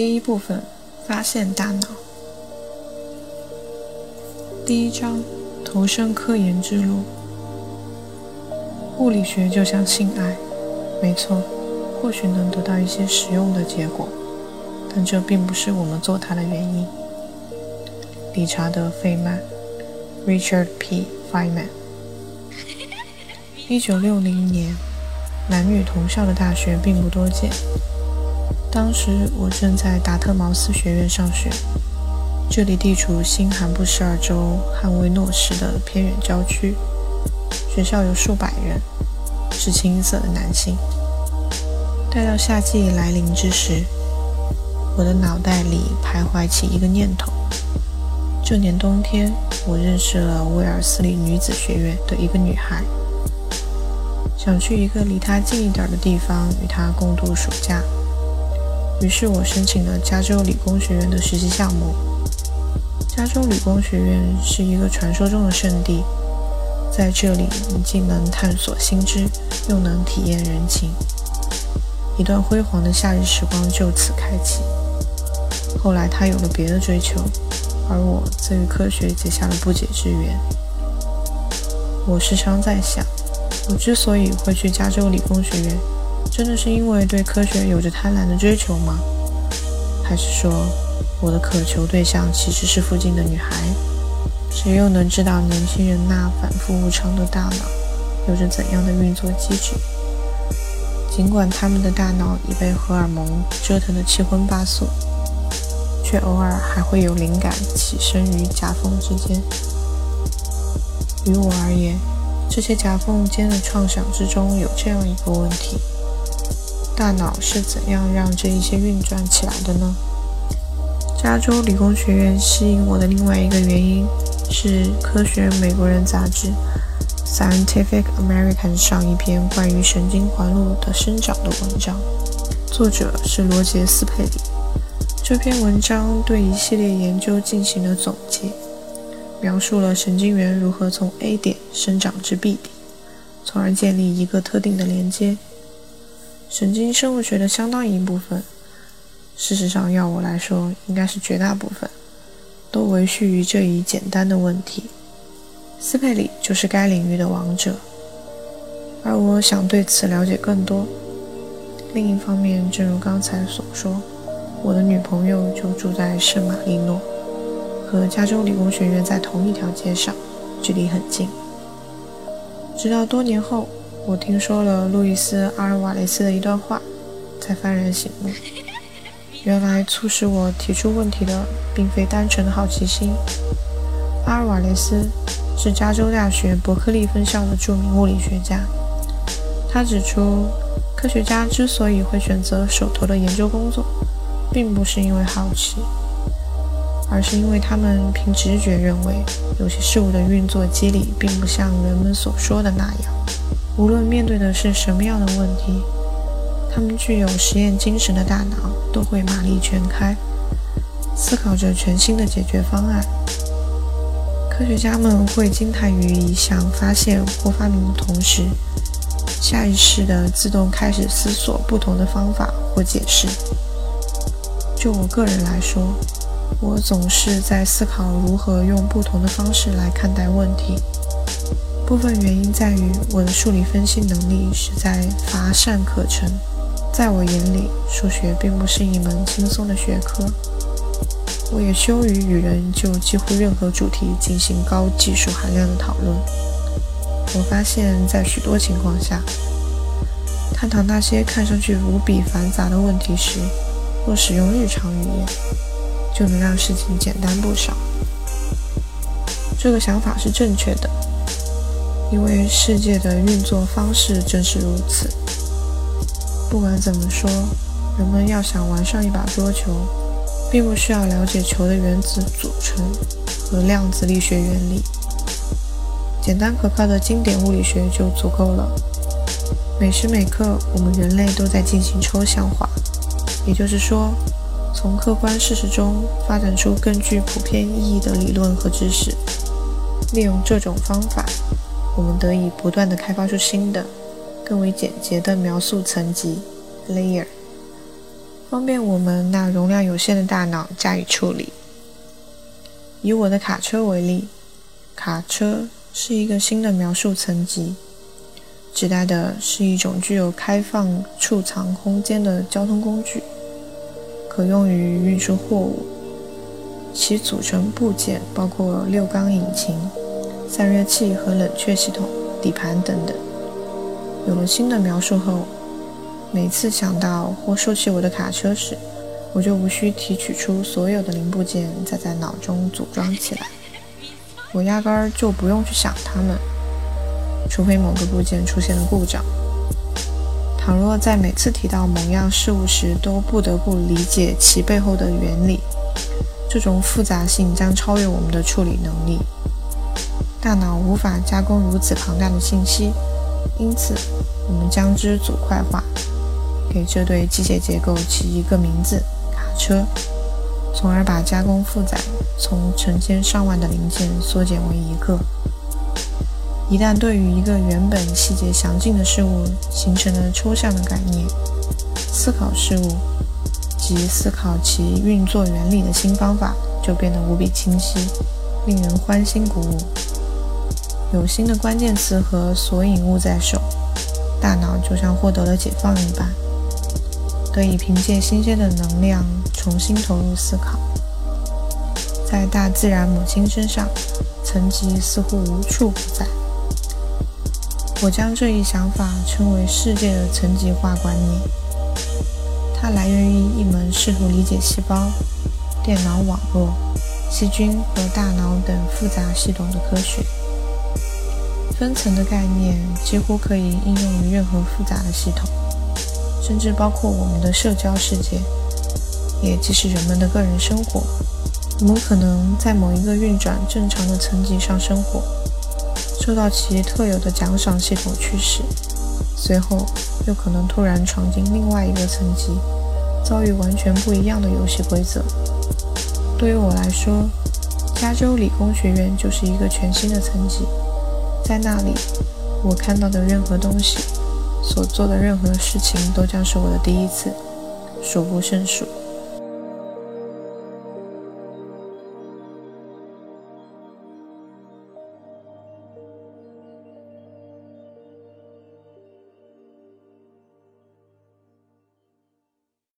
第一部分：发现大脑。第一章：投身科研之路。物理学就像性爱，没错，或许能得到一些实用的结果，但这并不是我们做它的原因。理查德·费曼 （Richard P. Feynman）。一九六零年，男女同校的大学并不多见。当时我正在达特茅斯学院上学，这里地处新罕布什尔州汉威诺市的偏远郊区。学校有数百人，是清一色的男性。待到夏季来临之时，我的脑袋里徘徊起一个念头：这年冬天，我认识了威尔斯利女子学院的一个女孩，想去一个离她近一点的地方与她共度暑假。于是我申请了加州理工学院的实习项目。加州理工学院是一个传说中的圣地，在这里你既能探索新知，又能体验人情。一段辉煌的夏日时光就此开启。后来他有了别的追求，而我则与科学结下了不解之缘。我时常在想，我之所以会去加州理工学院。真的是因为对科学有着贪婪的追求吗？还是说，我的渴求对象其实是附近的女孩？谁又能知道年轻人那反复无常的大脑有着怎样的运作机制？尽管他们的大脑已被荷尔蒙折腾得七荤八素，却偶尔还会有灵感起身于夹缝之间。于我而言，这些夹缝间的创想之中有这样一个问题。大脑是怎样让这一切运转起来的呢？加州理工学院吸引我的另外一个原因是《科学美国人》杂志《Scientific American》上一篇关于神经环路的生长的文章，作者是罗杰斯佩里。这篇文章对一系列研究进行了总结，描述了神经元如何从 A 点生长至 B 点，从而建立一个特定的连接。神经生物学的相当一部分，事实上，要我来说，应该是绝大部分，都维续于这一简单的问题。斯佩里就是该领域的王者，而我想对此了解更多。另一方面，正如刚才所说，我的女朋友就住在圣马力诺，和加州理工学院在同一条街上，距离很近。直到多年后。我听说了路易斯·阿尔瓦雷斯的一段话，才幡然醒悟。原来促使我提出问题的，并非单纯的好奇心。阿尔瓦雷斯是加州大学伯克利分校的著名物理学家。他指出，科学家之所以会选择手头的研究工作，并不是因为好奇，而是因为他们凭直觉认为，有些事物的运作机理并不像人们所说的那样。无论面对的是什么样的问题，他们具有实验精神的大脑都会马力全开，思考着全新的解决方案。科学家们会惊叹于一项发现或发明的同时，下意识地自动开始思索不同的方法或解释。就我个人来说，我总是在思考如何用不同的方式来看待问题。部分原因在于我的数理分析能力实在乏善可陈，在我眼里，数学并不是一门轻松的学科。我也羞于与人就几乎任何主题进行高技术含量的讨论。我发现，在许多情况下，探讨那些看上去无比繁杂的问题时，若使用日常语言，就能让事情简单不少。这个想法是正确的。因为世界的运作方式正是如此。不管怎么说，人们要想玩上一把桌球，并不需要了解球的原子组成和量子力学原理，简单可靠的经典物理学就足够了。每时每刻，我们人类都在进行抽象化，也就是说，从客观事实中发展出更具普遍意义的理论和知识，利用这种方法。我们得以不断地开发出新的、更为简洁的描述层级 （layer）。方便我们那容量有限的大脑加以处理。以我的卡车为例，卡车是一个新的描述层级，指代的是一种具有开放储藏空间的交通工具，可用于运输货物。其组成部件包括六缸引擎、散热器和冷却系统、底盘等等。有了新的描述后，每次想到或说起我的卡车时，我就无需提取出所有的零部件，再在脑中组装起来。我压根儿就不用去想它们，除非某个部件出现了故障。倘若在每次提到某样事物时都不得不理解其背后的原理，这种复杂性将超越我们的处理能力。大脑无法加工如此庞大的信息，因此我们将之组块化，给这对机械结构起一个名字。卡车，从而把加工负载从成千上万的零件缩减为一个。一旦对于一个原本细节详尽的事物形成了抽象的概念，思考事物及思考其运作原理的新方法就变得无比清晰，令人欢欣鼓舞。有新的关键词和索引物在手，大脑就像获得了解放一般。可以凭借新鲜的能量重新投入思考，在大自然母亲身上，层级似乎无处不在。我将这一想法称为世界的层级化观念，它来源于一门试图理解细胞、电脑网络、细菌和大脑等复杂系统的科学。分层的概念几乎可以应用于任何复杂的系统。甚至包括我们的社交世界，也即是人们的个人生活。我们可能在某一个运转正常的层级上生活，受到其特有的奖赏系统驱使，随后又可能突然闯进另外一个层级，遭遇完全不一样的游戏规则。对于我来说，加州理工学院就是一个全新的层级，在那里，我看到的任何东西。所做的任何事情都将是我的第一次，数不胜数。